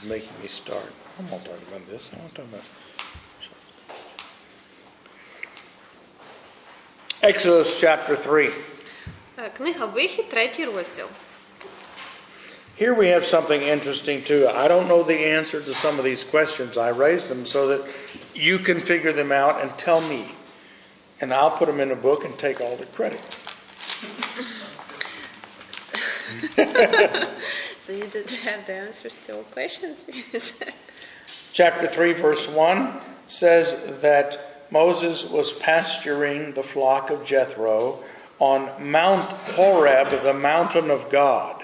is making me start. I'm not talking about this. I'm not talking about. Exodus chapter 3. Е, Книга Вихід, третій розділ. Here we have something interesting too. I don't know the answer to some of these questions. I raised them so that you can figure them out and tell me. And I'll put them in a book and take all the credit. So you did have the answers to all questions? Chapter 3, verse 1 says that Moses was pasturing the flock of Jethro on Mount Horeb, the mountain of God.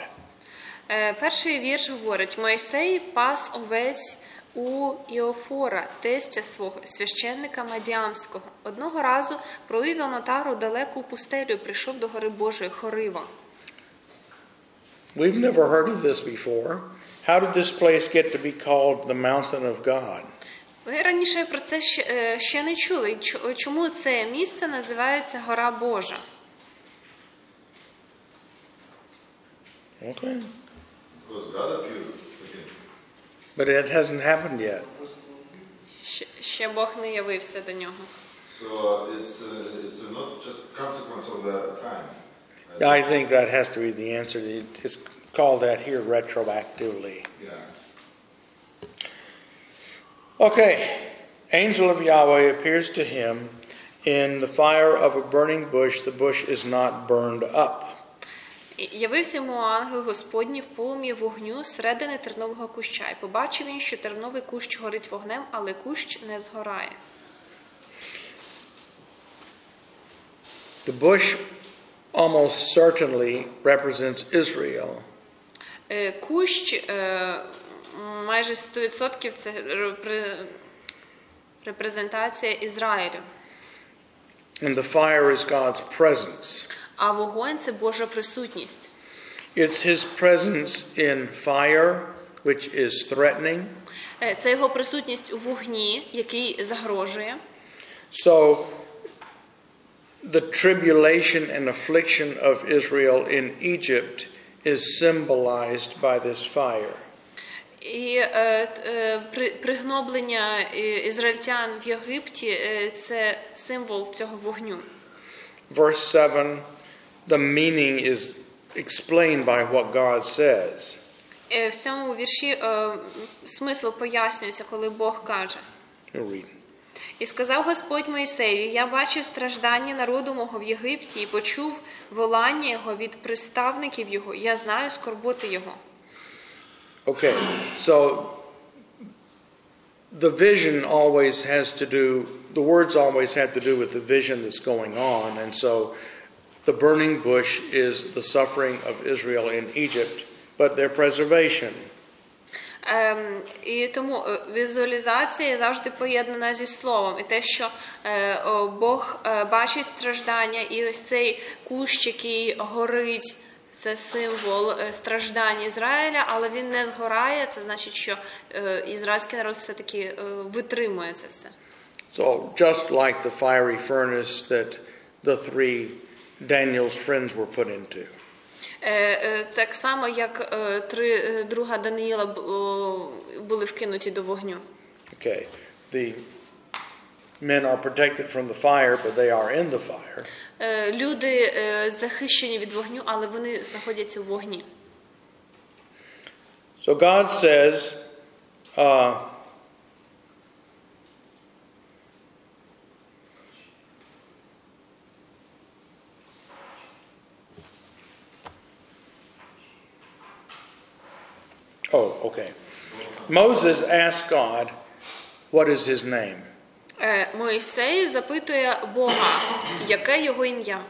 Е, Перший вірш говорить: Мойсей пас овець у Іофора, тестя свого, священника Мадіамського. Одного разу провів Йонатару далеку пустелю прийшов до гори Божої Хорива. We've never heard of this before. How did this place get to be called the mountain of God? Ви раніше про це ще, е, ще не чули. Чо- Чому це місце називається Гора Божа? Okay. Because God appeared again. But it hasn't happened yet. Ще, ще Бог не явився до нього. So it's uh, it's uh, not just consequence of the time. I think that has to be the answer. It's called that here retroactively. Yeah. Okay. Angel of Yahweh appears to him in the fire of a burning bush. The bush is not burned up. І Явився йому ангел Господній в полум'ї вогню середини тернового куща, і побачив він, що терновий кущ горить вогнем, але кущ не згорає. The bush almost certainly represents Israel. Е, Кущ е, майже 100% це репре- репрезентація Ізраїлю, And the fire is God's presence. а вогонь це Божа присутність. It's his presence in fire, which is threatening. Е, Це його присутність у вогні, який загрожує. So, the tribulation and affliction of Israel in Egypt is symbolized by this fire. І е, е, при- пригноблення е, ізраїльтян в Єгипті е, це символ цього вогню. Verse 7, the meaning is explained by what God says. Е, В цьому вірші е, смисл пояснюється, коли Бог каже. You'll read. І сказав Господь Моїсею: Я бачив страждання народу мого в Єгипті і почув волання його від приставників його. Я знаю скорботи його. Okay, so the vision always has to do, the words always have to do with the vision that's going on. And so the burning bush is the suffering of Israel in Egypt, but their preservation. Ем, і тому е, візуалізація завжди поєднана зі словом. І те, що е, Бог е, бачить страждання, і ось цей кущ, який горить, це символ страждань Ізраїля, але він не згорає. Це значить, що ізраїльський народ все-таки е, витримує це все. So just like the fiery furnace that the three Daniel's friends were put into. Е, е, Так само, як е, три друга Даниїла були вкинуті до вогню. Okay, the men are protected from the fire, but they are in the fire. Люди захищені від вогню, але вони знаходяться в вогні. So God says, uh, Oh, okay. Moses asked God, What is his name? Е, Моїсей запитує Бога, яке його ім'я.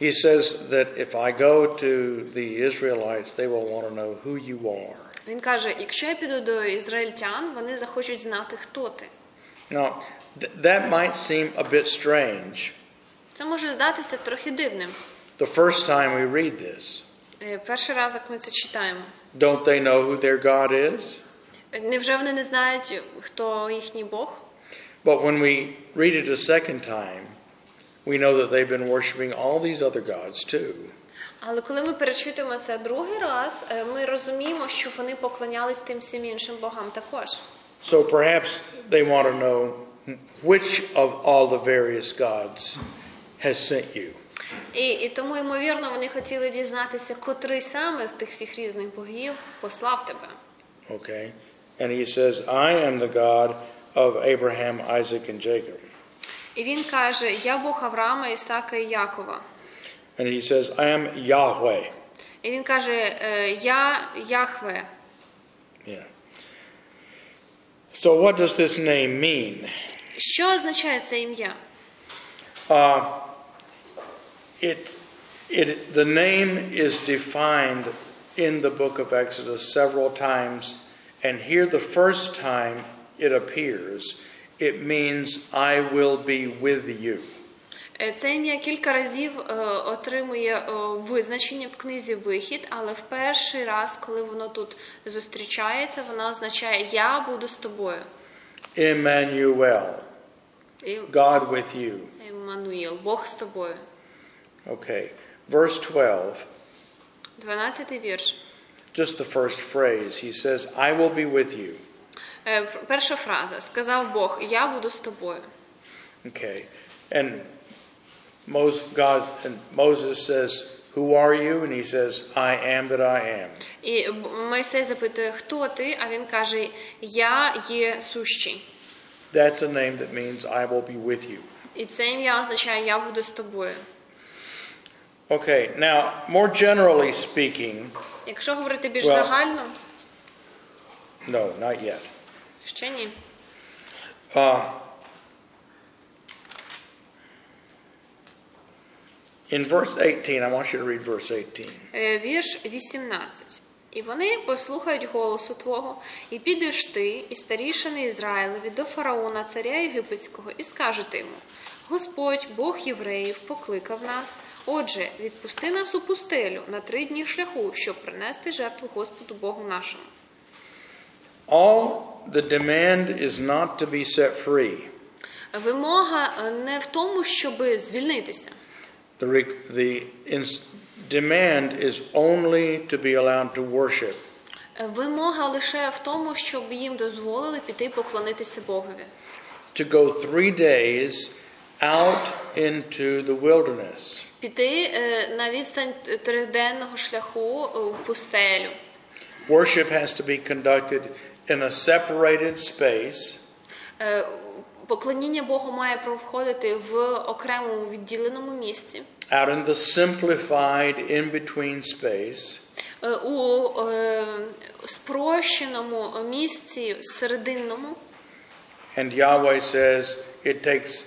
He says that if I go to the Israelites, they will want to know who you are. Він каже: якщо я піду до ізраїльтян, вони захочуть знати, хто ти. Now, th- that might seem a bit strange Це може здатися трохи дивним. the first time we read this. Е, Перший раз, як ми це читаємо. Don't they know who their God is? Е, Невже вони не знають, хто їхній Бог? But when we read it a second time, we know that they've been worshiping all these other gods too. Але коли ми перечитуємо це другий раз, е, ми розуміємо, що вони поклонялись тим всім іншим богам також. So perhaps they want to know which of all the various gods has sent you. І, і тому, ймовірно, вони хотіли дізнатися, котрий саме з тих всіх різних богів послав тебе. Okay? And he says, I am the God of Abraham, Isaac, and Jacob. І він каже: Я Бог Авраама, Ісака і Якова. And he says, I am Yahweh. І він каже: е, Я Яхве. Yeah. So what does this name mean? Що означає це ім'я? Uh, it, it, the name is defined in the book of Exodus several times, and here the first time it appears, it means, I will be with you. Е, Це ім'я кілька разів е, отримує е, визначення в книзі Вихід, але в перший раз, коли воно тут зустрічається, воно означає Я буду з тобою. Emmanuel, І God with you. Еммануїл, Бог з тобою. Okay. Verse 12, 12 вірш. just the first phrase. He says, I will be with you. Е, ф- Перша фраза. Сказав Бог, я буду з тобою. Okay. And Moses, God, and Moses says, Who are you? And he says, I am that I am. І Б- Мойсей запитує, хто ти? А він каже, я є сущий. That's a name that means I will be with you. І це ім'я означає я буду з тобою. Okay, now, more generally speaking, Якщо говорити більш Well- загально, no, not yet. ще ні. Uh, in verse 18, I want you to read verse 18. Е, Вірш 18. І вони послухають голосу Твого, і підеш ти, і старішини Ізраїлеві до фараона, царя єгипетського, і скажете йому: Господь, Бог євреїв, покликав нас. Отже, відпусти нас у пустелю на три дні шляху, щоб принести жертву Господу Богу нашому. All the demand is not to be set free. Вимога е, не в тому, щоб звільнитися. The, the demand is only to be allowed to worship. Вимога лише в тому, щоб їм дозволили піти поклонитися Богові. to go three days out into the wilderness. Піти е, на відстань триденного шляху е, в пустелю. Worship has to be conducted in a separated space Е, Поклоніння Богу має проходити в окремому відділеному місці, out in the simplified in between space е, у е, спрощеному місці серединному. and Yahweh says it takes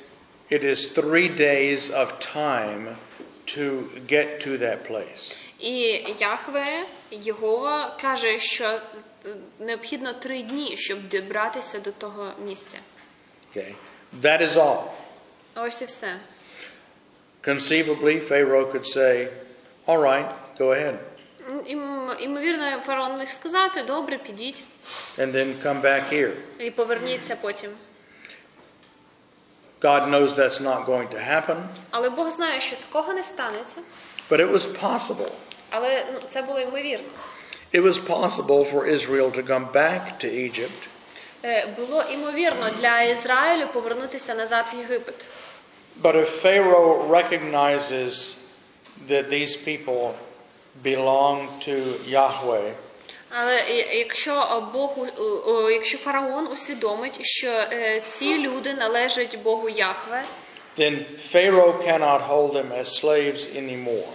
it is 3 days of time to get to that place. І Яхве його каже, що е, необхідно три дні, щоб добратися до того місця. Okay? That is all. Ось і все. Conceivably Pharaoh could say, "All right, go ahead." М, ім- Імовірно, фараон міг сказати: добре, підіть And then come back here. і поверніться потім. God knows that's not going to happen, Але Бог знає, що такого не станеться. but it was possible. Але ну, це було ймовірно. It was possible for Israel to come back to Egypt, Е, Було імовірно для Ізраїлю повернутися назад в Єгипет. but if Pharaoh recognizes that these people belong to Yahweh, Але якщо Бог, якщо фараон усвідомить, що е, ці люди належать Богу Яхве, then Pharaoh cannot hold them as slaves anymore.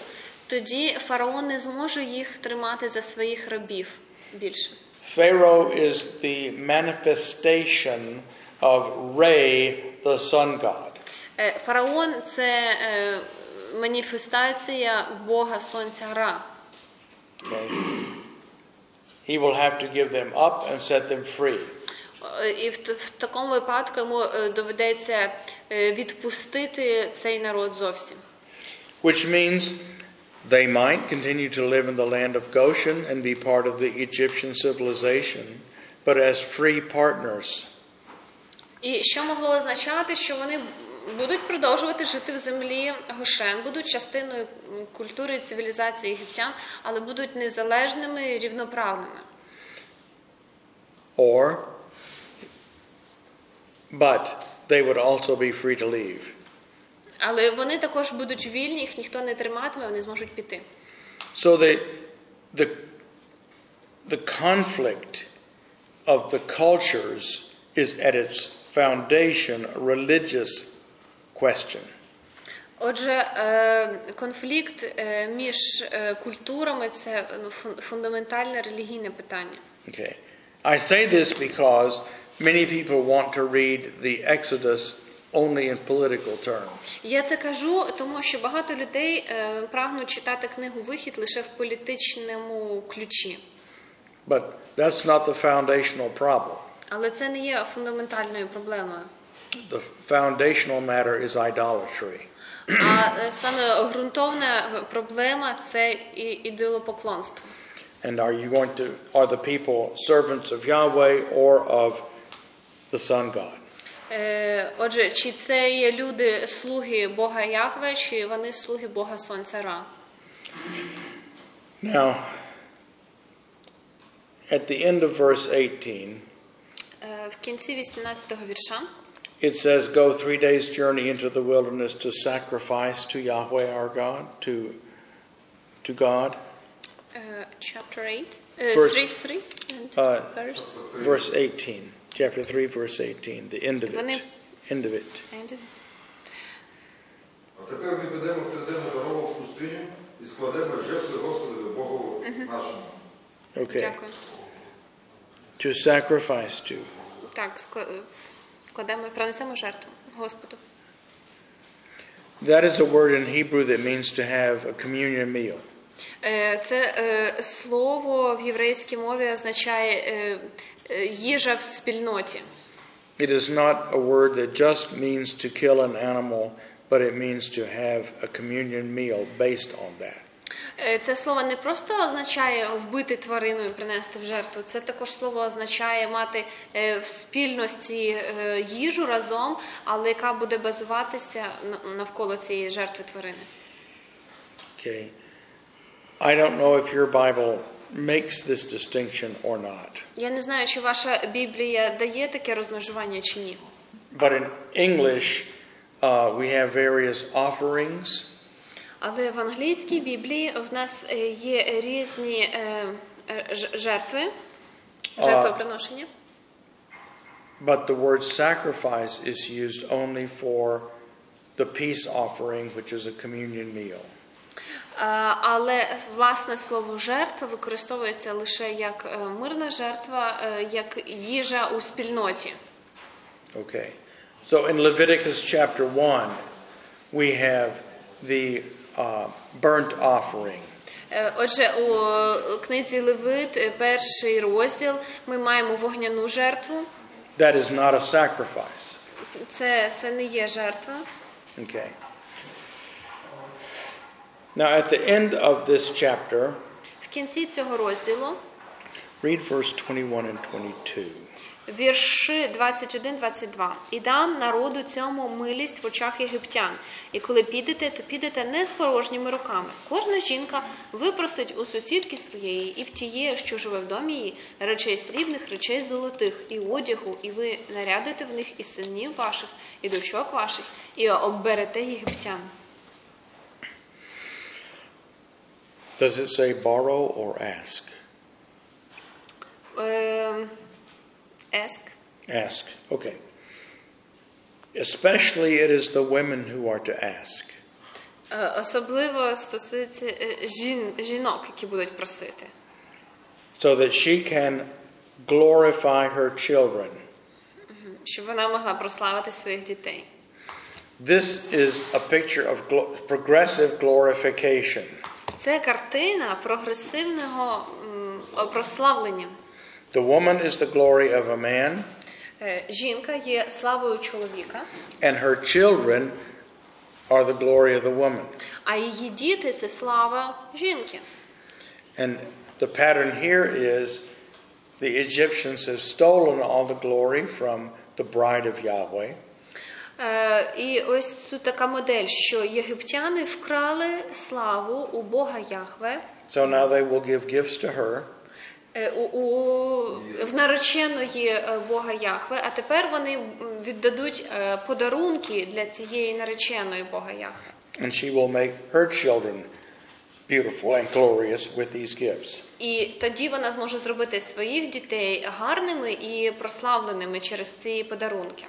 тоді фараон не зможе їх тримати за своїх рабів більше. Pharaoh is the manifestation of Re, the sun god. Е, Фараон це е, маніфестація Бога Сонця Ра. Okay? He will have to give them up and set them free. Е, І в, т- в такому випадку йому е, доведеться е, відпустити цей народ зовсім. Which means they might continue to live in the land of Goshen and be part of the Egyptian civilization, but as free partners. І що могло означати, що вони будуть продовжувати жити в землі Гошен, будуть частиною культури і цивілізації єгиптян, але будуть незалежними і рівноправними. Or, but they would also be free to leave. Але вони також будуть вільні, їх ніхто не триматиме, вони зможуть піти. So the, the, the conflict of the cultures is at its foundation religious question. Отже, е, конфлікт е, між е, культурами це ну, фундаментальне релігійне питання. Okay. I say this because many people want to read the Exodus only in political terms. Я це кажу, тому що багато людей прагнуть читати книгу Вихід лише в політичному ключі. But that's not the foundational problem. Але це не є фундаментальною проблемою. The foundational matter is idolatry. А е, саме ґрунтовна проблема це і ідолопоклонство. And are you going to, are the people servants of Yahweh or of the Sun God? Е, Отже, чи це є люди слуги Бога Яхве, чи вони слуги Бога Сонця Ра? Now, at the end of verse 18, Е, В кінці 18-го вірша it says, Go three days' journey into the wilderness to sacrifice to Yahweh our God, to, to God. е, chapter 8, е, Verse- 3, 3, and Uh, verse, Verse 18, chapter 3, verse 18, the end of Вони- it. End of it. and А тепер ми підемо в триденну дорогу в пустиню і складемо жертви Господові Богову нашому. Okay. Дякую. To sacrifice to. Так, скла- складемо, принесемо жертву Господу. That is a word in Hebrew that means to have a communion meal. Е, Це е, слово в єврейській мові означає е, е, їжа в спільноті. It is not a word that just means to kill an animal, but it means to have a communion meal based on that. Е, Це слово не просто означає вбити тварину і принести в жертву. Це також слово означає мати е, в спільності е, їжу разом, але яка буде базуватися навколо цієї жертви тварини. Okay. I don't know if your Bible makes this distinction or not, Я не знаю, чи ваша Біблія дає таке розмежування чи ні. but in English, uh, we have various offerings, Але в англійській Біблії в нас е, є різні е, е, жертви, жертвоприношення. but the word sacrifice is used only for the peace offering, which is a communion meal. Але власне слово жертва використовується лише як мирна жертва, як їжа у спільноті. Okay. So in Leviticus chapter 1, we have the uh, burnt offering. Е, Отже, у е, книзі Левит, е, перший розділ, ми маємо вогняну жертву. That is not a sacrifice. Це, це не є жертва. Okay. Now, at the end of this chapter, В кінці цього розділу read verse 21 and 22. Вірші 21-22. «І дам народу цьому милість в очах єгиптян. І коли підете, то підете не з порожніми руками. Кожна жінка випросить у сусідки своєї і в тієї, що живе в домі її, речей срібних, речей золотих, і одягу, і ви нарядите в них і синів ваших, і дочок ваших, і обберете єгиптян. Does it say borrow or ask? Еск. Ask. Okay. Especially it is the women who are to ask. Е, Особливо стосується е, жін, жінок, які будуть просити. So that she can glorify her children. щоб вона могла прославити своїх дітей. This is a picture of progressive glorification. Це картина прогресивного прославлення. The woman is the glory of a man, Е, Жінка є славою чоловіка, and her children are the glory of the woman. а її діти це слава жінки. And the pattern here is the Egyptians have stolen all the glory from the bride of Yahweh, Е, і ось тут така модель, що єгиптяни вкрали славу у Бога Яхве. So now they will give gifts to her. Е, У, у в нареченої е, Бога Яхве, а тепер вони віддадуть е, подарунки для цієї нареченої Бога Яхве. And she will make her children beautiful and glorious with these gifts. І тоді вона зможе зробити своїх дітей гарними і прославленими через ці подарунки.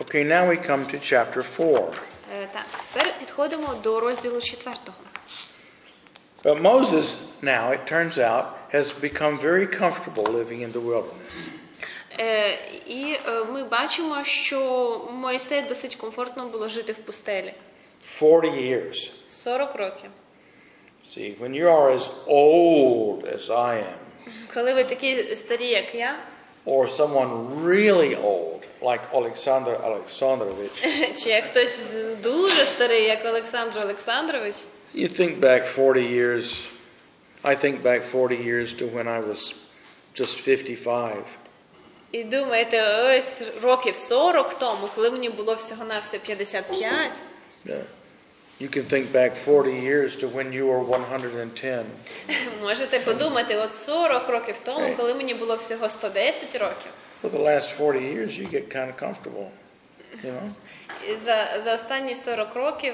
Okay, now we come to chapter 4. Е, Так, тепер підходимо до розділу четвертого. But Moses, now it turns out, has become very comfortable living in the wilderness. Е, І е, ми бачимо, що Мойсей досить комфортно було жити в пустелі. 40 years. 40 років. See, when you are as old as I am, Коли ви такі старі, як я, or someone really old, like Alexander Alexandrovich, чи як хтось дуже старий, як Олександр Олександрович, you think back 40 years. I think back 40 years to when I was just 55. і думаєте, ось років 40 тому, коли мені було всього-навсього 55, Yeah. You can think back 40 years to when you were 110. можете подумати, от 40 років тому, коли мені було всього 110 років. For the last 40 years, you get kind of comfortable, you know. І за, за останні 40 років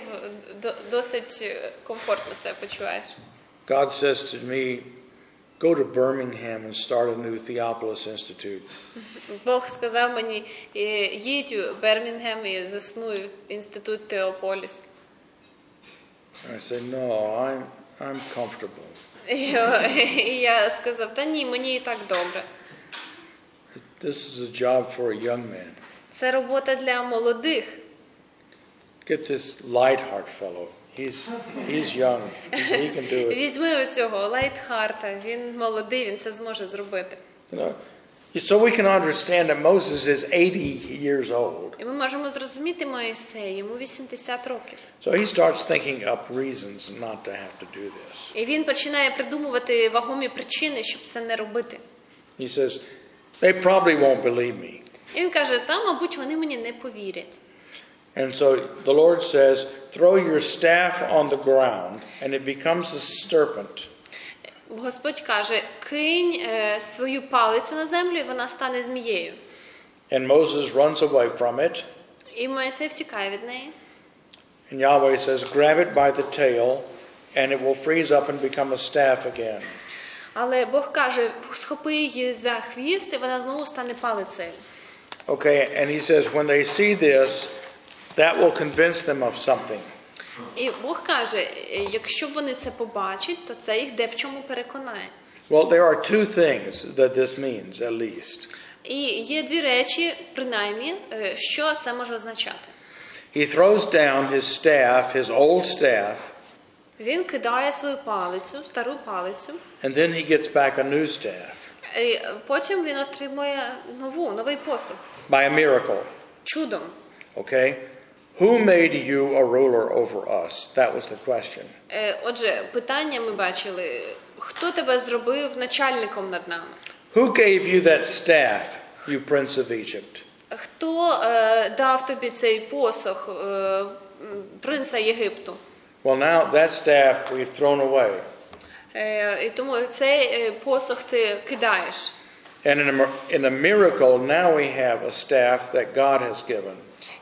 до- досить е, комфортно себе почуваєш. God says to me, go to Birmingham and start a new Theopolis Institute. Бог сказав мені, «Е, їдь у Бермінгем і заснуй інститут Теополіс. I said, no, I'm, I'm comfortable. І і я сказав, та ні, мені і так добре. This is a job for a young man. Це робота для молодих. Get this Lightheart fellow. He's, he's young. He, can do it. Візьми оцього Лайтхарта, він молодий, він це зможе зробити. You know, so we can understand that Moses is 80 years old. І ми можемо зрозуміти Моїсея, йому 80 років. So he starts thinking up reasons not to have to do this. І він починає придумувати вагомі причини, щоб це не робити. He says, they probably won't believe me. Він каже: та, мабуть, вони мені не повірять. And so the Lord says, throw your staff on the ground, and it becomes a serpent. Господь каже: кинь е, свою палицю на землю, і вона стане змією. And Moses runs away from it. І Моїсей втікає від неї. And Yahweh says, grab it by the tail, and it will freeze up and become a staff again. Але Бог каже: схопи її за хвіст, і вона знову стане палицею. Okay, and he says, when they see this, that will convince them of something. І Бог каже: «Е, якщо вони це побачать, то це їх де в чому переконає. Well, there are two things that this means, at least. І є дві речі, принаймні, е, що це може означати. He throws down his staff, his old staff, Він кидає свою палицю, стару палицю, and then he gets back a new staff І потім він отримує нову, новий посух. by a miracle. Чудом. Okay? Who made you a ruler over us? That was the question. Е, Отже, питання ми бачили: хто тебе зробив начальником над нами? Who gave you that staff, you prince of Egypt? Хто е, дав тобі цей посох е, принца Єгипту? Well, now that staff we've thrown away. Е, і тому цей е, посох ти кидаєш. And in a, in a miracle, now we have a staff that God has given.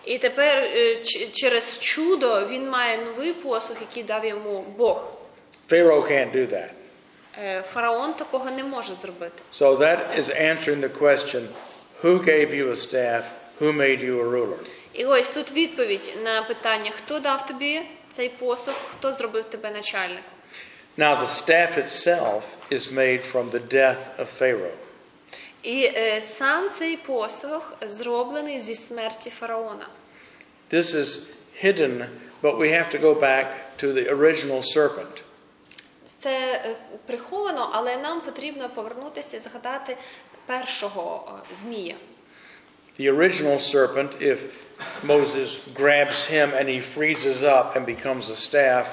І тепер е, через чудо він має новий посох, який дав йому Бог. Pharaoh can't do that. Фараон такого не може зробити. So that is answering the question who gave you a staff? Who made you a ruler? І ось тут відповідь на питання, хто дав тобі цей посох, хто зробив тебе начальником. Now, the staff itself is made from the death of Pharaoh. І е, сам цей посох зроблений зі смерті фараона. This is hidden, but we have to go back to the original serpent. Це е, приховано, але нам потрібно повернутися і згадати першого е, змія. The original serpent, if Moses grabs him and he freezes up and becomes a staff,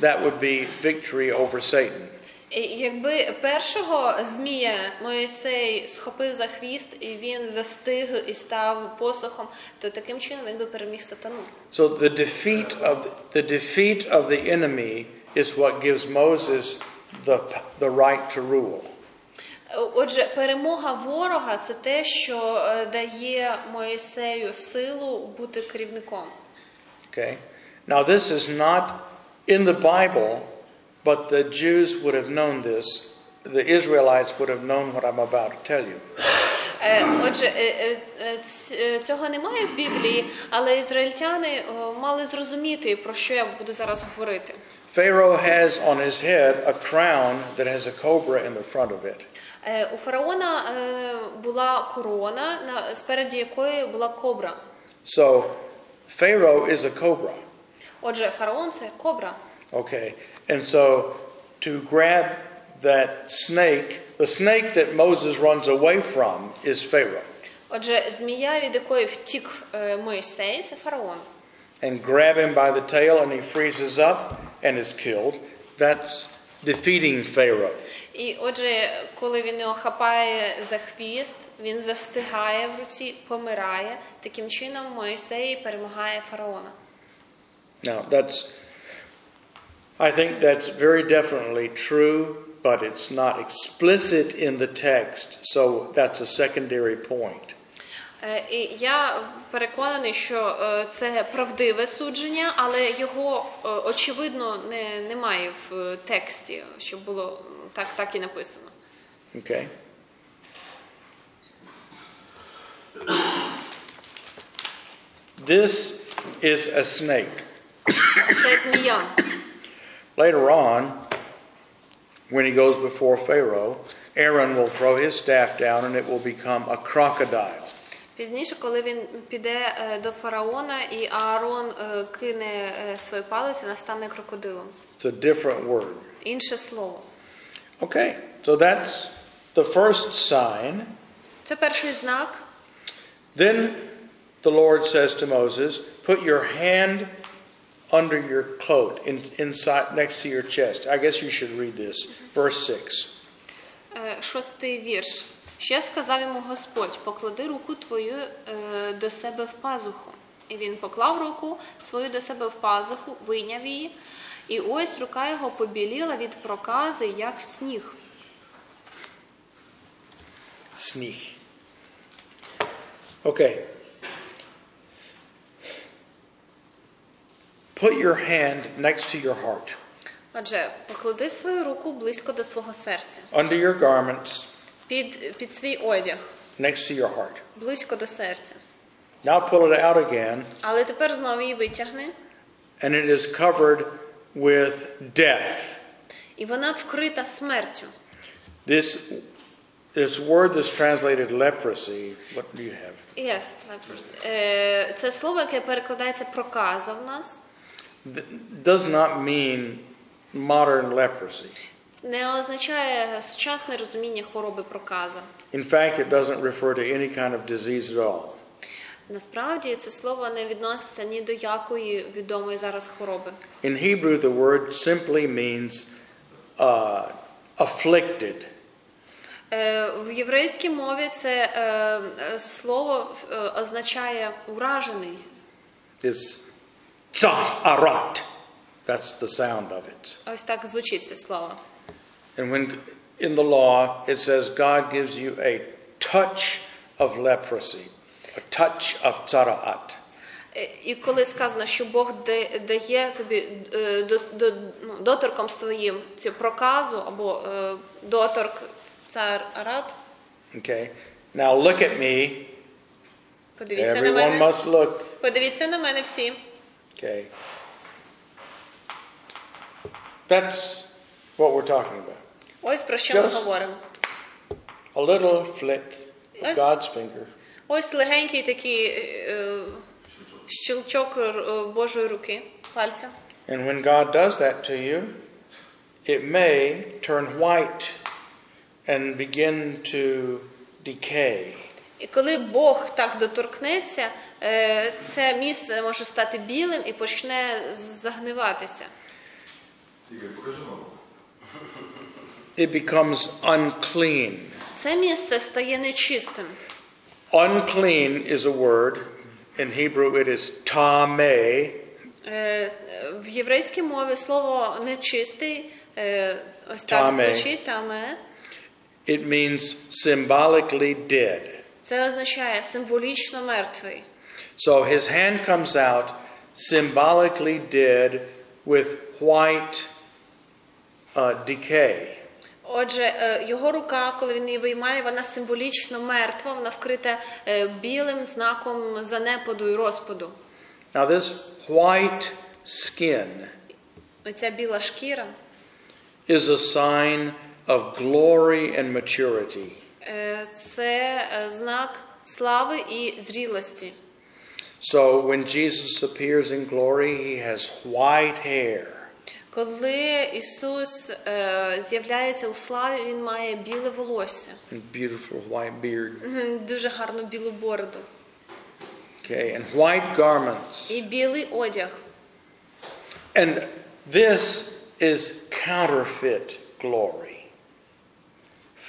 that would be victory over Satan. І якби першого змія Моїсей схопив за хвіст і він застиг і став посохом, то таким чином він би переміг сатану. So the defeat of the defeat of the enemy is what gives Moses the the right to rule. Отже, перемога ворога це те, що е, дає Моїсею силу бути керівником. Okay? Now this is not in the Bible, but the Jews would have known this. The Israelites would have known what I'm about to tell you. Е, Отже, е, е, е, ц- е, цього немає в Біблії, але ізраїльтяни е, мали зрозуміти, про що я буду зараз говорити. Pharaoh has on his head a crown that has a cobra in the front of it. Е, У фараона е, була корона, на- спереді якої була кобра. So Pharaoh is a cobra. Отже, фараон це кобра. Okay. And so to grab that snake, the snake that Moses runs away from is Pharaoh. Отже, змія, від якої втік е, Моїсей, це фараон. And grab him by the tail and he freezes up and is killed. That's defeating Pharaoh. І отже, коли він його хапає за хвіст, він застигає в руці, помирає. Таким чином Моїсей перемагає фараона. Now that's I think that's very definitely true, but it's not explicit in the text, so that's a secondary point. Е, І я переконаний, що е, це правдиве судження, але його е, очевидно не, немає в е, тексті, щоб було м, так, так і написано. Okay? This is a snake. Це змія. Later on, when he goes before Pharaoh, Aaron will throw his staff down and it will become a crocodile. Пізніше, коли він піде е, до фараона, і Аарон е, кине е, свою палець, вона стане крокодилом. It's a different word. Інше слово. Okay, so that's the first sign. Це перший знак. Then the Lord says to Moses, Put your hand under your cloak, in, inside, next to your chest. I guess you should read this. Verse 6. Е, Шостий вірш. Ще сказав йому Господь: поклади руку твою е, до себе в пазуху. І він поклав руку свою до себе в пазуху, вийняв її, і ось рука його побіліла від прокази, як сніг. Sneak. Okay. Put your hand next to your heart, Отже, поклади свою руку близько до свого серця, under your garments, під, під свій одяг, next to your heart. близько до серця. Now pull it out again, Але тепер знову її витягни, and it is covered with death. і вона вкрита смертю. This, this word that's translated leprosy, what do you have? Yes, leprosy. Е, Це слово, яке перекладається проказа в нас, Th- does not mean modern leprosy. не означає сучасне розуміння хвороби проказа. In fact, it doesn't refer to any kind of disease at all. Насправді це слово не відноситься ні до якої відомої зараз хвороби. In Hebrew, the word simply means uh, afflicted. Е, В єврейській мові це е, е, слово е, означає уражений. It's Tzaraat. That's the sound of it. Ось так це слово. And when in the law it says God gives you a touch of leprosy, a touch of tzaraat. І коли сказано, що Бог дає тобі доторком своїм цю проказу або доторк царарат. Okay. Now look at me. Подивіться Everyone на мене. Must look. Подивіться на мене всі. Okay. That's what we're talking about. Ось про що ми Just- говоримо. A little flick of Yes. God's finger. Ось легенький такий е, щелчок е, Божої руки, пальця. And when God does that to you, it may turn white and begin to decay. І коли Бог так доторкнеться, е, це місце може стати білим і почне загниватися. It becomes unclean. Це місце стає нечистим. Unclean is a word. In Hebrew, it is tameh. Е, В єврейській мові слово нечистий е, ось так звучить таме. It means symbolically dead. Це означає символічно мертвий. So his hand comes out symbolically dead with white uh, decay. Отже, е, його рука, коли він її виймає, вона символічно мертва, вона вкрита е, білим знаком занепаду і розпаду. Now, this white skin Оця біла шкіра is a sign of glory and maturity. е, це е, знак слави і зрілості. So, when Jesus appears in glory, he has white hair. Коли Ісус е, з'являється у славі, він має біле волосся, and beautiful white beard. Мгм, дуже гарну білу бороду Okay, and white garments. і білий одяг. And this is counterfeit glory,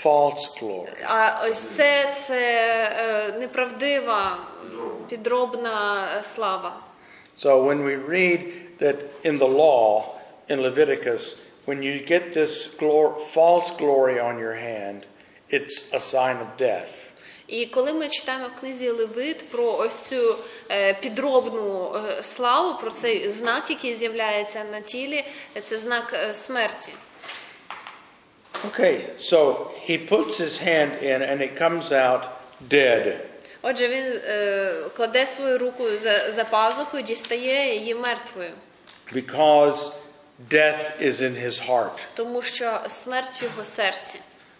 false glory. А ось це, це е, неправдива підробна е, слава. So when we read that in the law, in Leviticus, when you get this glor- false glory on your hand, it's a sign of death. І коли ми читаємо в книзі Левит про ось цю е, підробну е, славу, про цей знак, який з'являється на тілі, е, це знак е, смерті. Okay, so he puts his hand in and it comes out dead. Отже, він е, кладе свою руку за, за пазуху і дістає її мертвою, Because death is in his heart. тому що смерть в його серці.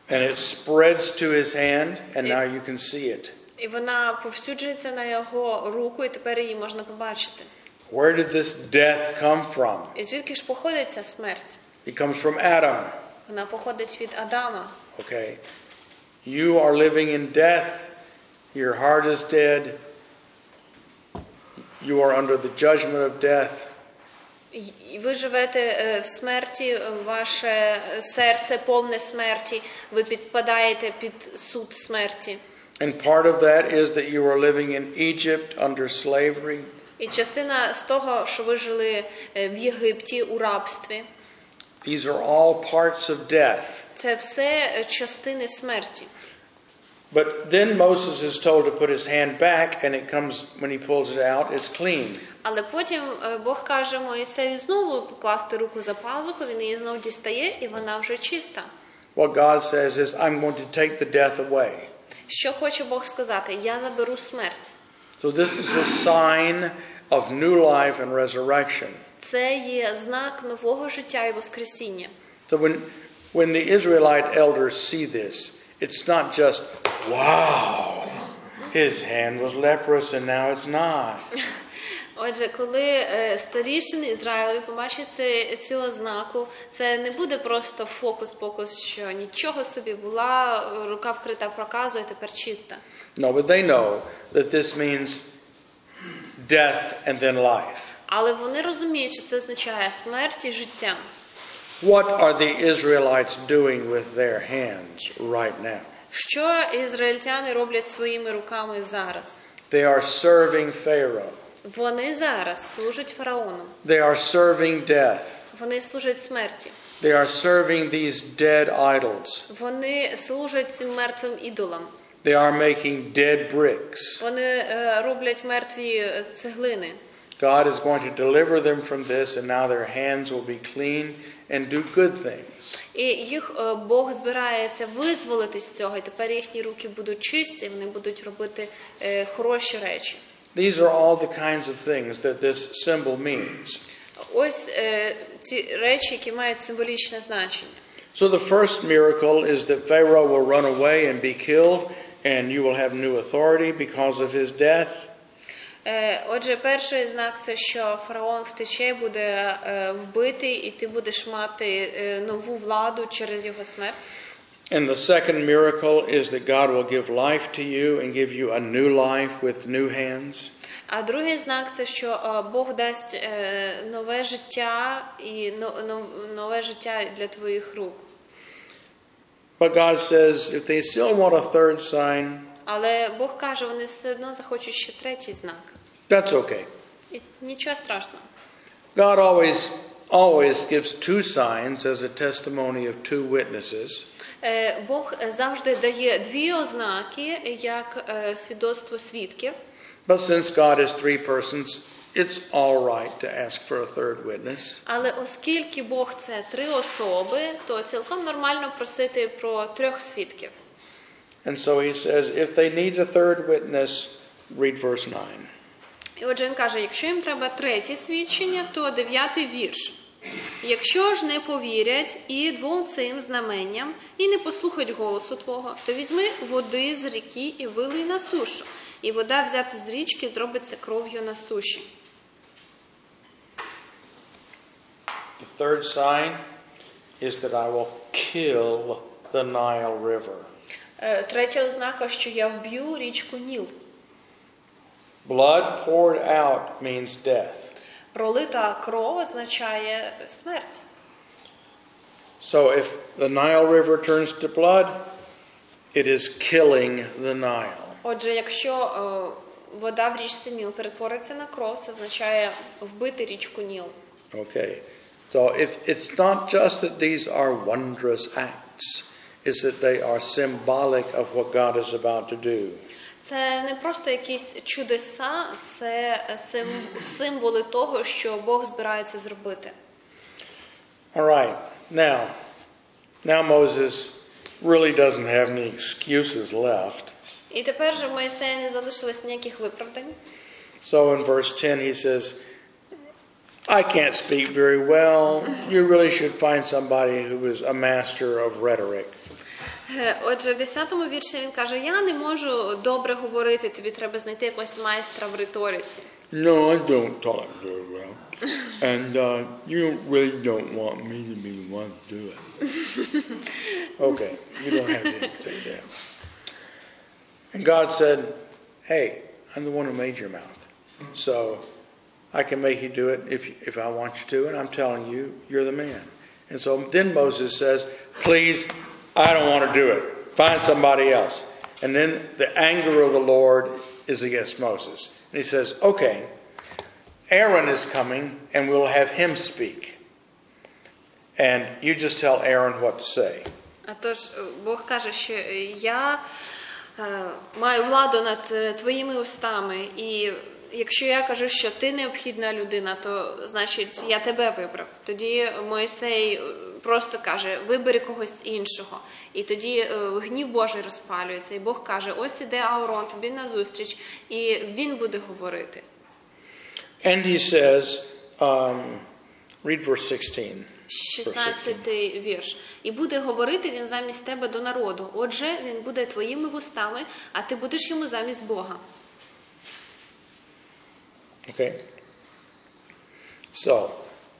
And it spreads to his hand, and now you can see it. І вона повсюджується на його руку, і тепер її можна побачити. Where did this death come from? І звідки ж походить ця смерть? It comes from Adam. Вона походить від Адама. Okay. You are living in death. Your heart is dead. You are under the judgment of death. Ви живете е, в смерті, е, ваше серце повне смерті, ви підпадаєте під суд смерті. And part of that is that you are living in Egypt under slavery. І частина з того, що ви жили е, в Єгипті у рабстві, These are all parts of death. це все е, частини смерті. But then Moses is told to put his hand back, and it comes, when he pulls it out, it's clean. Але потім е, Бог каже Моїсею знову покласти руку за пазуху, він її знову дістає, і вона вже чиста. What God says is, I'm going to take the death away. Що хоче Бог сказати? Я заберу смерть. So this is a sign of new life and resurrection. Це є знак нового життя і воскресіння. So when, when the Israelite elders see this, it's not just, wow, his hand was leprous and now it's not. Отже, коли е, старішини Ізраїлеві побачать це, цю ознаку, це не буде просто фокус-покус, що нічого собі була е, рука вкрита проказу, і тепер чиста. No, but they know that this means death and then life. Але вони розуміють, що це означає смерть і життя. What are the Israelites doing with their hands right now? Що ізраїльтяни роблять своїми руками зараз? They are serving Pharaoh. Вони зараз служать фараону. They are serving death. Вони служать смерті. They are serving these dead idols. Вони служать цим мертвим ідолам. They are making dead bricks. Вони е, роблять мертві е, цеглини. God is going to deliver them from this, and now their hands will be clean and do good things. І їх е, Бог збирається визволити з цього, і тепер їхні руки будуть чисті, і вони будуть робити е, хороші речі. These are all the kinds of things that this symbol means. Ось е, ці речі, які мають символічне значення. So the first miracle is that Pharaoh will run away and be killed, and you will have new authority because of his death. Е, Отже, перший знак це що фараон втече, буде е, вбитий, і ти будеш мати е, нову владу через його смерть. And the second miracle is that God will give life to you and give you a new life with new hands. А другий знак це що Бог дасть нове життя і но- но- нове життя для твоїх рук. But God says if they still want a third sign, Але Бог каже, вони все одно захочуть ще третій знак. that's okay. І нічого страшного. God always always gives two signs as a testimony of two witnesses. Е, Бог завжди дає дві ознаки як е, свідоцтво свідків. But since God is three persons, it's all right to ask for a third witness. Але оскільки Бог це три особи, то цілком нормально просити про трьох свідків. And so he says, if they need a third witness, read verse 9. І отже, він каже: якщо їм треба третє свідчення, то дев'ятий вірш. Якщо ж не повірять і двом цим знаменням, і не послухають голосу твого, то візьми води з ріки і вилий на сушу, і вода взята з річки зробиться кров'ю на суші. The third sign is that I will kill the Nile River. Е, Третя ознака, що я вб'ю річку Ніл. Blood poured out means death. Пролита кров означає смерть. So if the Nile River turns to blood, it is killing the Nile. Отже, якщо е, вода в річці Ніл перетвориться на кров, це означає вбити річку Ніл. Okay. So if it's not just that these are wondrous acts, it's that they are symbolic of what God is about to do. Це не просто якісь чудеса, це сим- символи того, що Бог збирається зробити. All right. Now, now Moses really doesn't have any excuses left. І тепер же в Моїсея не залишилось ніяких виправдань. So in verse 10, he says, I can't speak very well. You really should find somebody who is a master of rhetoric. Е, Отже, в 10-му вірші він каже: Я не можу добре говорити, тобі треба знайти якогось майстра в риториці. No, I don't talk very well. And uh, you really don't want me to be the one to do it. okay, you don't have to say that. And God said, Hey, I'm the one who made your mouth. So I can make you do it if, if I want you to, and I'm telling you, you're the man. And so then Moses says, Please, I don't want to do it. Find somebody else. And then the anger of the Lord is against Moses. And he says, Okay, Aaron is coming, and we'll have him speak. And you just tell Aaron what to say. А тож е, Бог каже, що е, я е, маю владу над е, твоїми устами, і якщо я кажу, що ти необхідна людина, то значить я тебе вибрав. Тоді Моїсей е, просто каже: вибери когось іншого. І тоді е, гнів Божий розпалюється, і Бог каже: ось іде Аурон тобі назустріч, і він буде говорити. And he says, um, read verse 16. 16 вірш. І буде говорити він замість тебе до народу. Отже, він буде твоїми вустами, а ти будеш йому замість Бога. Okay? So,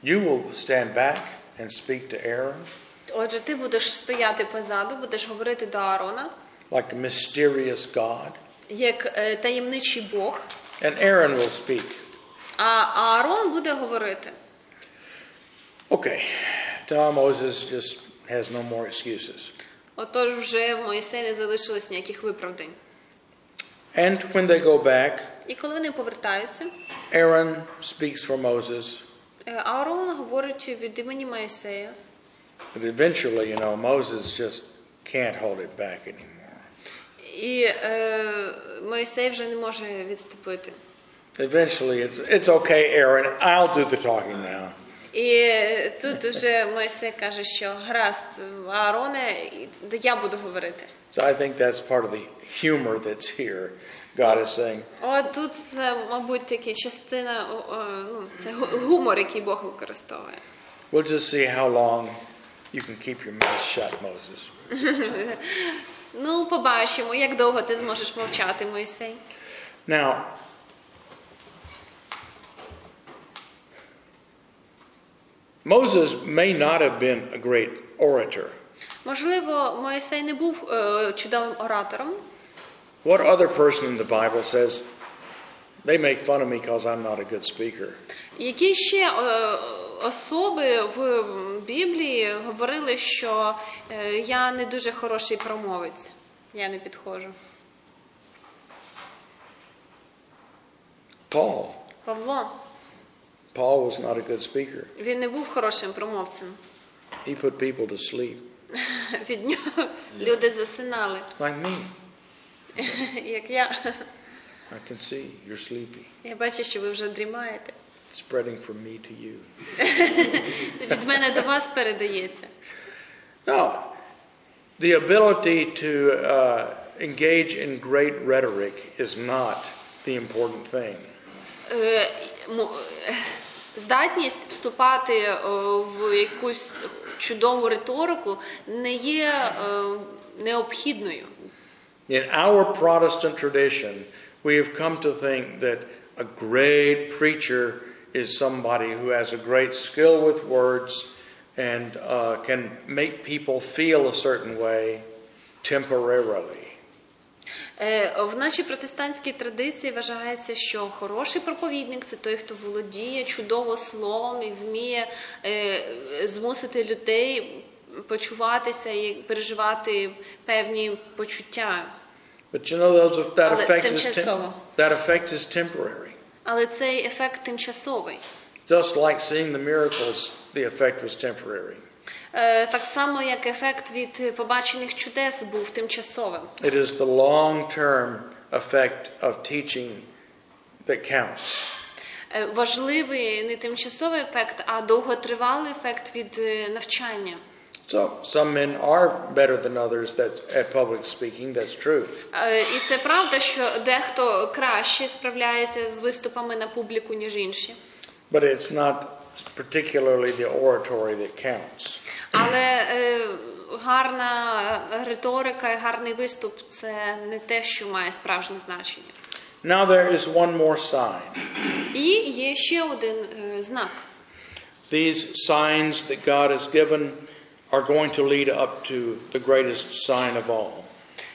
you will stand back and speak to Aaron Отже, ти будеш стояти позаду, будеш говорити до Аарона, like a mysterious God, як е, таємничий Бог, and Aaron will speak. а Аарон буде говорити. Okay, now Moses just has no more excuses. Отож, вже в Моїсеї не залишилось ніяких виправдань. And when they go back, І коли вони повертаються, Aaron speaks for Moses, е, Аарон говорить від імені Моїсея. but eventually, you know, Moses just can't hold it back anymore. І е, Моїсей вже не може відступити. Eventually, it's, it's okay, Aaron, I'll do the talking now. І тут вже Мойсей каже, що гаразд, Аароне, я буду говорити. So I think that's part of the humor that's here. God is saying, От тут мабуть, таки частина, о, о, ну, це гумор, який Бог використовує. we'll just see how long you can keep your mouth shut, Moses. Ну, побачимо, як довго ти зможеш мовчати, Мойсей. Now, Moses may not have been a great orator. Можливо, Мойсей не був е, чудовим оратором. What other person in the Bible says, They make fun of me because I'm not a good speaker. Які ще е, особи в Біблії говорили, що е, я не дуже хороший промовець, я не підходжу. Paul. Павло, Paul was not a good speaker. він не був хорошим промовцем. He put people to sleep, Від нього люди засинали, like me. як я. I can see you're sleepy. Я бачу, що ви вже дрімаєте. Spreading from me to you. Від мене до вас передається. No, the ability to uh, engage in great rhetoric is not the important thing. Е, мо- е, Здатність вступати е, в якусь чудову риторику не є е, необхідною. In our Protestant tradition, we have come to think that a great preacher is somebody who has a great skill with words and uh, can make people feel a certain way temporarily. Е, В нашій протестантській традиції вважається, що хороший проповідник це той, хто володіє чудово словом і вміє е, змусити людей почуватися і переживати певні почуття. But you know, those that Але effect is тимчасово. that effect is temporary. Але цей ефект тимчасовий. Just like seeing the miracles, the effect was temporary. Е, Так само, як ефект від побачених чудес був тимчасовим. It is the long-term effect of teaching that counts. Е, Важливий не тимчасовий ефект, а довготривалий ефект від е, навчання. So some men are better than others that at public speaking. That's true. І це правда, що дехто краще справляється з виступами на публіку, ніж інші. But it's not particularly the oratory that counts. Але е, гарна риторика і гарний виступ це не те, що має справжнє значення. Now there is one more sign. І є ще один е, знак. These signs that God has given are going to lead up to the greatest sign of all.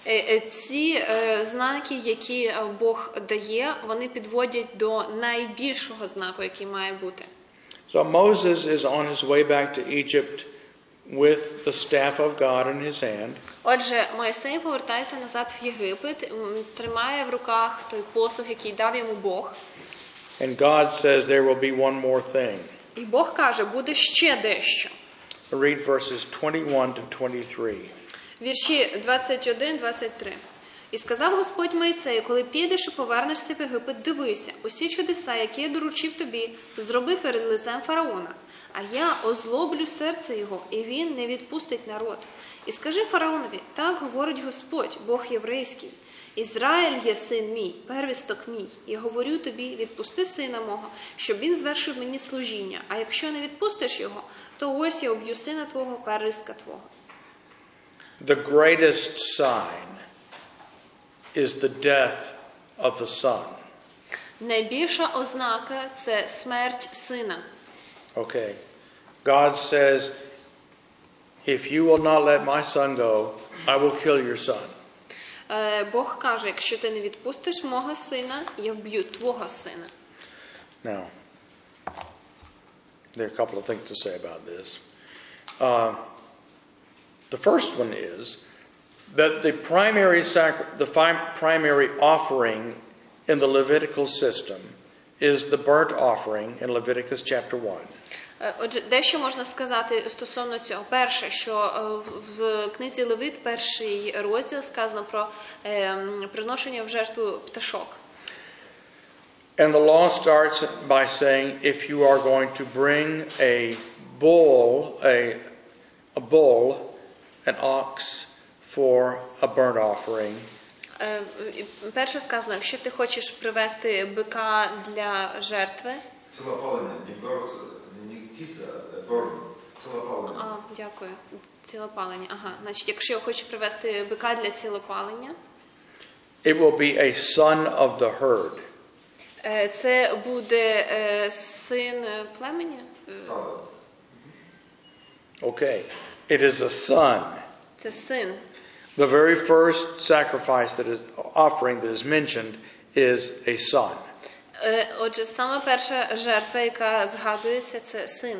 Е, е, Ці е, знаки, які е, Бог дає, вони підводять до найбільшого знаку, який має бути. So Moses is on his way back to Egypt with the staff of God in his hand. Отже, Моїсей повертається назад в Єгипет, м, тримає в руках той посух, який дав йому Бог. And God says there will be one more thing. І Бог каже, буде ще дещо. Read verses 21 to 23. Вірші 21-23. І сказав Господь Моїсею, коли підеш і повернешся в Єгипет, дивися, усі чудеса, які я доручив тобі, зроби перед лицем фараона. А я озлоблю серце його, і він не відпустить народ. І скажи фараонові, так говорить Господь, Бог єврейський. Ізраїль є син мій, первісток мій. Я говорю тобі, відпусти сина мого, щоб він звершив мені служіння. А якщо не відпустиш його, то ось я об'ю сина твого, первістка твого. The greatest sign is the death of the son. Найбільша ознака це смерть сина. Okay. God says, if you will not let my son go, I will kill your son. Е, Бог каже: якщо ти не відпустиш мого сина, я вб'ю твого сина. Now, there are a couple of things to say about this. Uh, the first one is that the primary sacri- the fi- primary offering in the Levitical system is the burnt offering in Leviticus chapter 1. Е, Отже, дещо можна сказати стосовно цього. Перше, що е, в- в книзі Левит, перший розділ сказано про е, м, приношення в жертву пташок. And the law starts by saying if you are going to bring a bull, a, a bull, an ox for a burnt offering, Е, і Перше сказано, якщо ти хочеш привезти бика для жертви, Целопалення, не бор, не птиця, а борн. Целопалення. а, дякую, цілопалення. Ага, значить, якщо я хочу привезти бика для цілопалення, it will be a son of the herd. Е, Це буде е, син е, племені. Е, Стало. Okay. It is a son. Це син. The very first sacrifice that is offering that is mentioned is a son. Е, Отже, сама перша жертва, яка згадується, це син.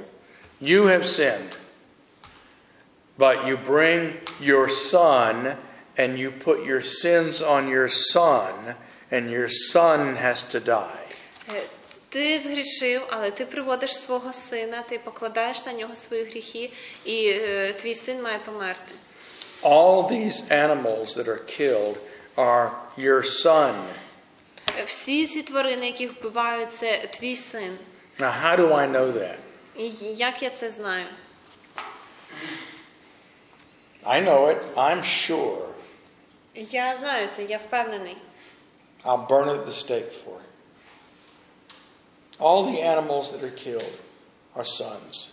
You have sinned, but you bring your son and you put your sins on your son, and your son has to die. Е, Ти згрішив, але ти приводиш свого сина, ти покладаєш на нього свої гріхи, і е, твій син має померти. All these animals that are killed are your son. Е, Всі ці тварини, яких вбивають, це твій син. Now, how do I know that? І як я це знаю? I know it. I'm sure. Я знаю це, я впевнений. I'll burn it at the stake for it. All the animals that are killed are sons.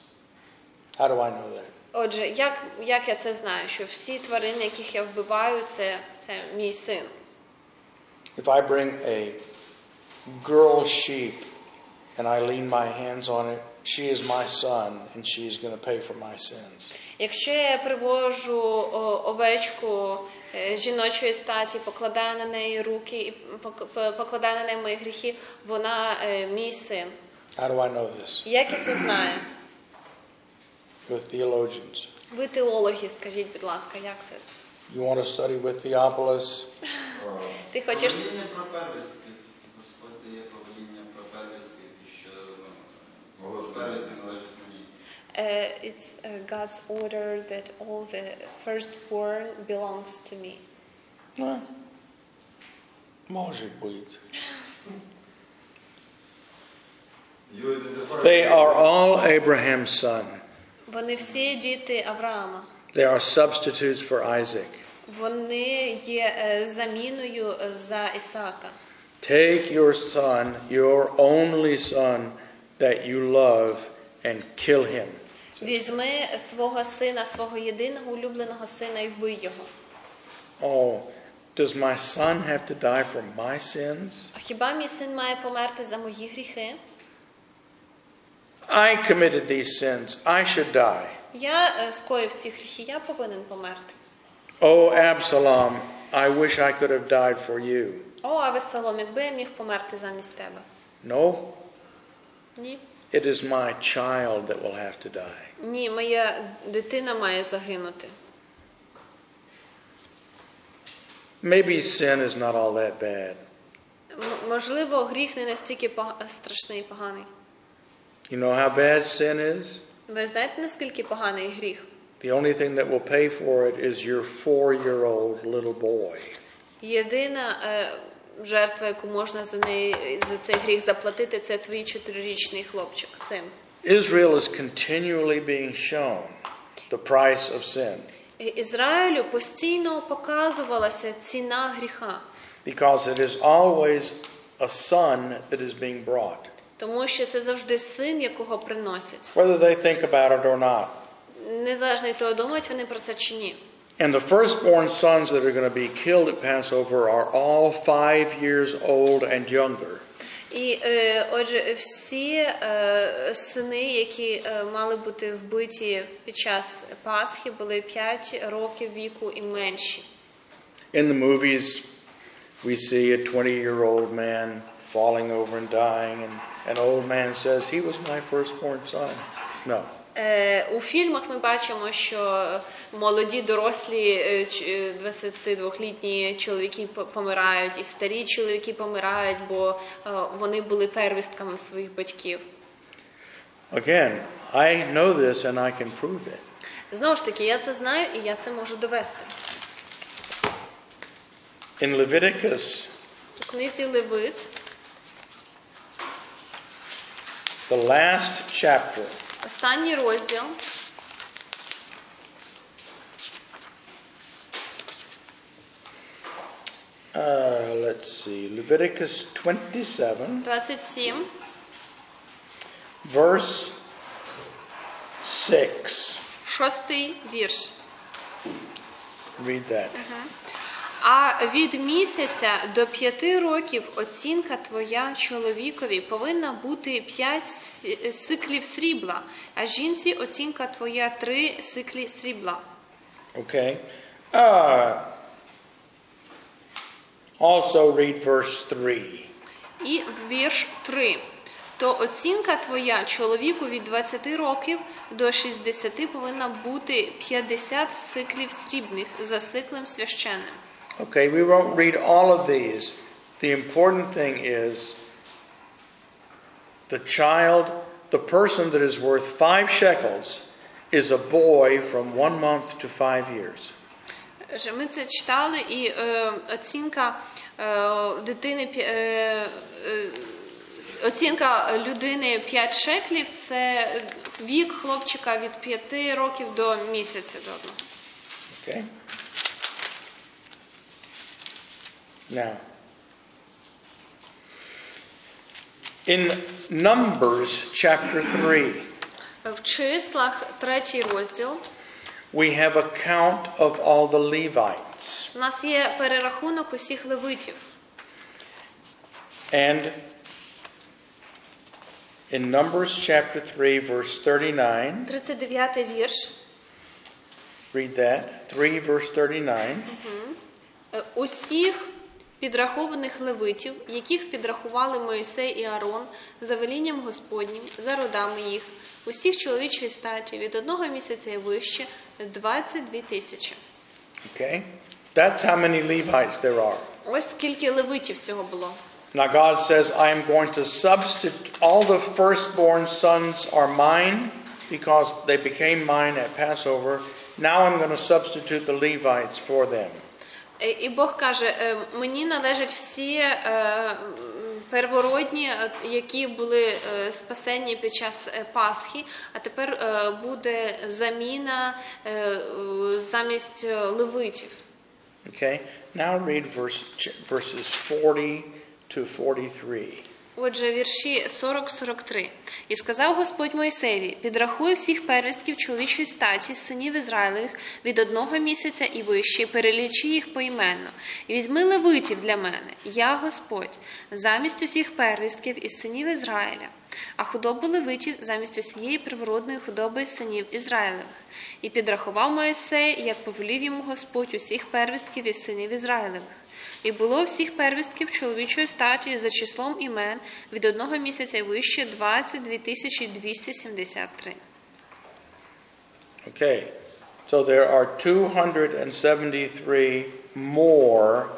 How do I know that? Отже, як, як я це знаю? Що всі тварини, яких я вбиваю, це, це мій син. If I bring a girl sheep and I lean my hands on it, she is my son and she is going to pay for my sins. Якщо я привожу овечку е, жіночої статі, покладаю на неї руки і покладаю на неї мої гріхи, вона е, мій син. How do I know this? Як я це знаю? With theologians. Ви теологи, скажіть, будь ласка, як це? You want to study with Theophilus? Ти хочеш Повеління про первістки. Господь дає повеління про первістки, що ну, Належить первістки належать мені. Uh, it's uh, God's order that all the firstborn belongs to me. Ну, может быть. You identify They are all Abraham's son. Вони всі діти Авраама. They are substitutes for Isaac. Вони є е, заміною за Ісака. Take your son, your only son that you love, and kill him. Візьми свого сина, свого єдиного улюбленого сина і вбий його. Oh, does my son have to die for my sins? Хіба мій син має померти за мої гріхи? I committed these sins. I should die. Я е, скоїв ці гріхи, я повинен померти. Oh, Absalom, I wish I could have died for you. О, Авесалом, якби я міг померти замість тебе. No, Ні. it is my child that will have to die. Ні, моя дитина має загинути. Maybe sin is not all that bad. Можливо, гріх не настільки страшний і поганий. You know how bad sin is? Ви знаєте, наскільки поганий гріх? The only thing that will pay for it is your four year old little boy. Єдина е, жертва, яку можна за неї за цей гріх заплатити, це твій чотирирічний хлопчик, син. Israel is continually being shown the price of sin І- Ізраїлю постійно показувалася ціна гріха, because it is always a son that is being brought, Тому що це завжди син, якого приносять. whether they think about it or not. Незалежно від того, думають вони про це чи ні. And the firstborn sons that are going to be killed at Passover are all five years old and younger. І е, отже, всі е, сини, які е, мали бути вбиті під час Пасхи, були 5 років віку і менші. In the movies, we see a 20 year old man falling over and dying, and an old man says, He was my firstborn son. No. Е, у фільмах ми бачимо, що молоді дорослі е, ч- е, 22-літні чоловіки помирають, і старі чоловіки помирають, бо е, вони були первістками своїх батьків. Again, I know this and I can prove it. Знову ж таки, я це знаю і я це можу довести. In Leviticus, У книзі Левит, the last chapter, останній розділ, uh, let's see, Leviticus 27, 27, verse 6. шостий вірш. Read that. А від місяця до п'яти років оцінка твоя чоловікові повинна бути п'ять сиклів срібла, а жінці оцінка твоя три сиклі срібла. Okay. Uh, also read verse 3. І вірш 3. То оцінка твоя чоловіку від 20 років до 60 повинна бути 50 сиклів срібних за сиклем священним. Okay, we won't read all of these. The important thing is the child, the person that is worth five shekels, is a boy from one month to five years. Же Ми це читали, і е, оцінка е, дитини п'я- е, е, оцінка людини 5 шеклів це вік хлопчика від 5 років до місяця до одного. Okay? Now, in Numbers chapter 3, В числах третій розділ we have a count of all the Levites. у нас є перерахунок усіх левитів. And in Numbers chapter 3, verse 39, 39 вірш. read that. 3, verse 39. Е, Усіх Підрахованих левитів, яких підрахували Моїсей і Аарон за велінням Господнім, за родами їх, усіх чоловічої статі від одного місяця і вище 22 тисячі. Okay? That's how many Levites there are. Ось скільки левитів всього було. Now God says, I am going to substitute all the firstborn sons are mine because they became mine at Passover. Now I'm going to substitute the Levites for them. Е, І Бог каже: е, мені належать всі е, первородні, які були спасені під час Пасхи, а тепер буде заміна замість левитів. Okay? Now read verse, verses 40 to 43. Отже, вірші 40-43. І сказав Господь Мойсеві: підрахуй всіх первістків чоловічої статі, синів Ізраїлевих від одного місяця і вище, і перелічи їх поіменно. І візьми левитів для мене, я Господь, замість усіх первістків із синів Ізраїля, а худобу левитів замість усієї привородної худоби синів Ізраїлевих. І підрахував Моїсей, як повелів йому Господь усіх первістків із синів Ізраїлевих. І було всіх первістків чоловічої статі за числом імен від одного місяця вище 22 273. Okay, so there are 273 more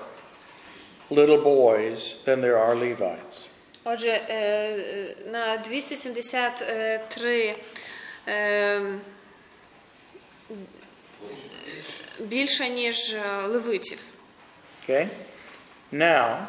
little boys than there are Levites. Отже, е, е, на 273 е, більше, ніж левитів. Okay? Now,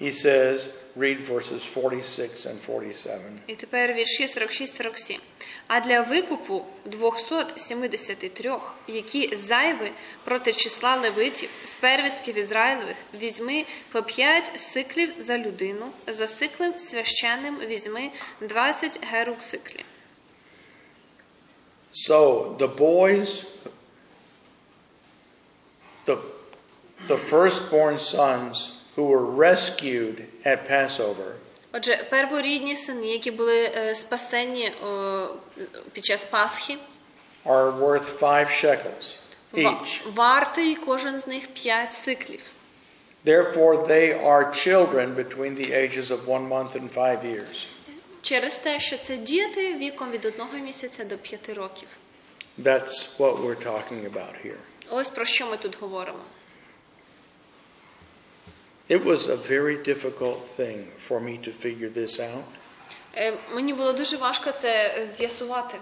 he says, read verses 46 and 47. І тепер вірші 46-47. А для викупу 273, які зайві проти числа левитів, з первістків Ізраїлевих, візьми по 5 сиклів за людину, за сиклем священним візьми 20 герук сиклів. So the boys, the, the firstborn sons who were rescued at Passover, Отже, перворідні сини, які були е, спасені о, під час Пасхи, are worth five shekels ва- each. вартий кожен з них 5 сиклів. Therefore, they are children between the ages of one month and five years. Через те, що це діти віком від одного місяця до 5 років. That's what we're talking about here. Ось про що ми тут говоримо. It was a very difficult thing for me to figure this out. Е, Мені було дуже важко це е, з'ясувати.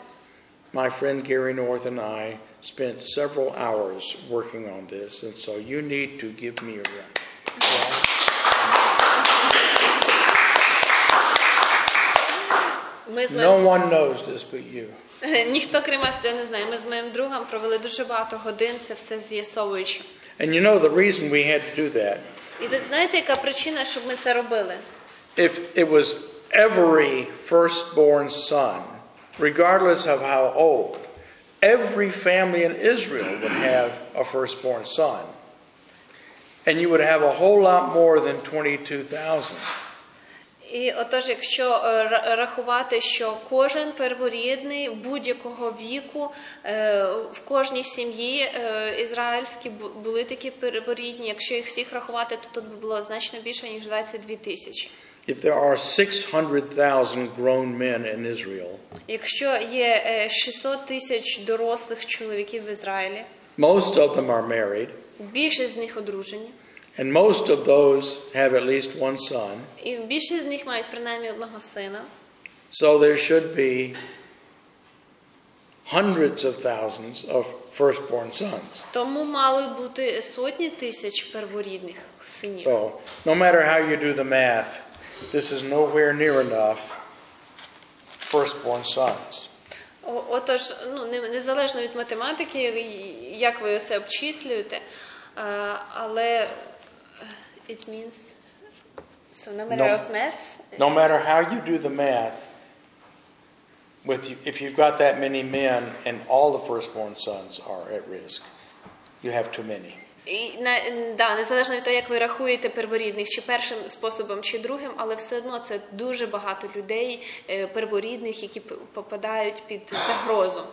My friend Gary North and I spent several hours working on this, and so you need to give me a round. Ми з No моїм... one knows this but you. Ніхто крім вас цього не знає. Ми з моїм другом провели дуже багато годин це все з'ясовуючи. And you know the reason we had to do that. І ви знаєте, яка причина, щоб ми це робили? If it was every firstborn son, regardless of how old, every family in Israel would have a firstborn son. And you would have a whole lot more than 22,000. І отож, якщо е, рахувати, що кожен перворідний будь-якого віку е, в кожній сім'ї е, ізраїльські були такі перворідні, якщо їх всіх рахувати, то тут було значно більше ніж 22 тисячі. If there are 600,000 grown men in Israel, Якщо є е, 600 тисяч дорослих чоловіків в Ізраїлі, most of them are married, більшість з них одружені, and most of those have at least one son. і більшість з них мають принаймні одного сина. So there should be hundreds of thousands of firstborn sons. Тому мали бути сотні тисяч перворідних синів. So no matter how you do the math, this is nowhere near enough firstborn sons. О- Отож, ну не- незалежно від математики, і- як ви це обчислюєте, е, але е, it means so no matter No. of math, No matter how you do the math, with if you've got that many men and all the firstborn sons are at risk, you have too many. і на да, незалежно від того, як ви рахуєте перворідних, чи першим способом, чи другим, але все одно це дуже багато людей е, перворідних, які п- попадають під загрозу.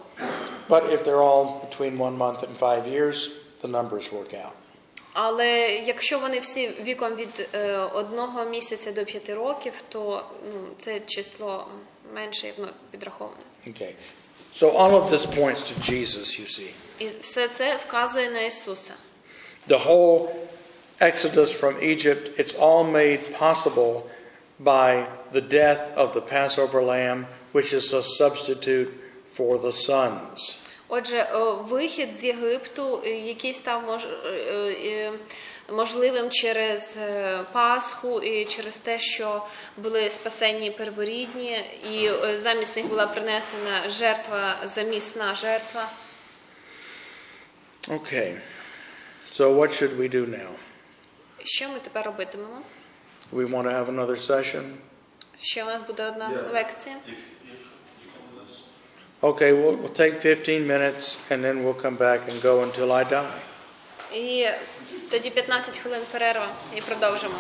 But if they're all between one month and five years, the numbers work out. Але якщо вони всі віком від е, одного місяця до п'яти років, то ну, це число менше і воно підраховане. Okay. So all of this points to Jesus, you see. І все це вказує на Ісуса. The whole exodus from Egypt, it's all made possible by the death of the Passover lamb, which is a substitute for the sons. Отже, вихід з Єгипту, е, який став е, е, можливим через е, Пасху і через те, що були спасені перворідні, і е, замість них була принесена жертва, замісна жертва. Okay. So what should we do now? Що ми тепер робитимемо? We want to have another session? Ще у нас буде одна Yeah. лекція. Okay, we'll, we'll take 15 minutes and then we'll come back and go until I die. І тоді 15 хвилин перерва і продовжимо.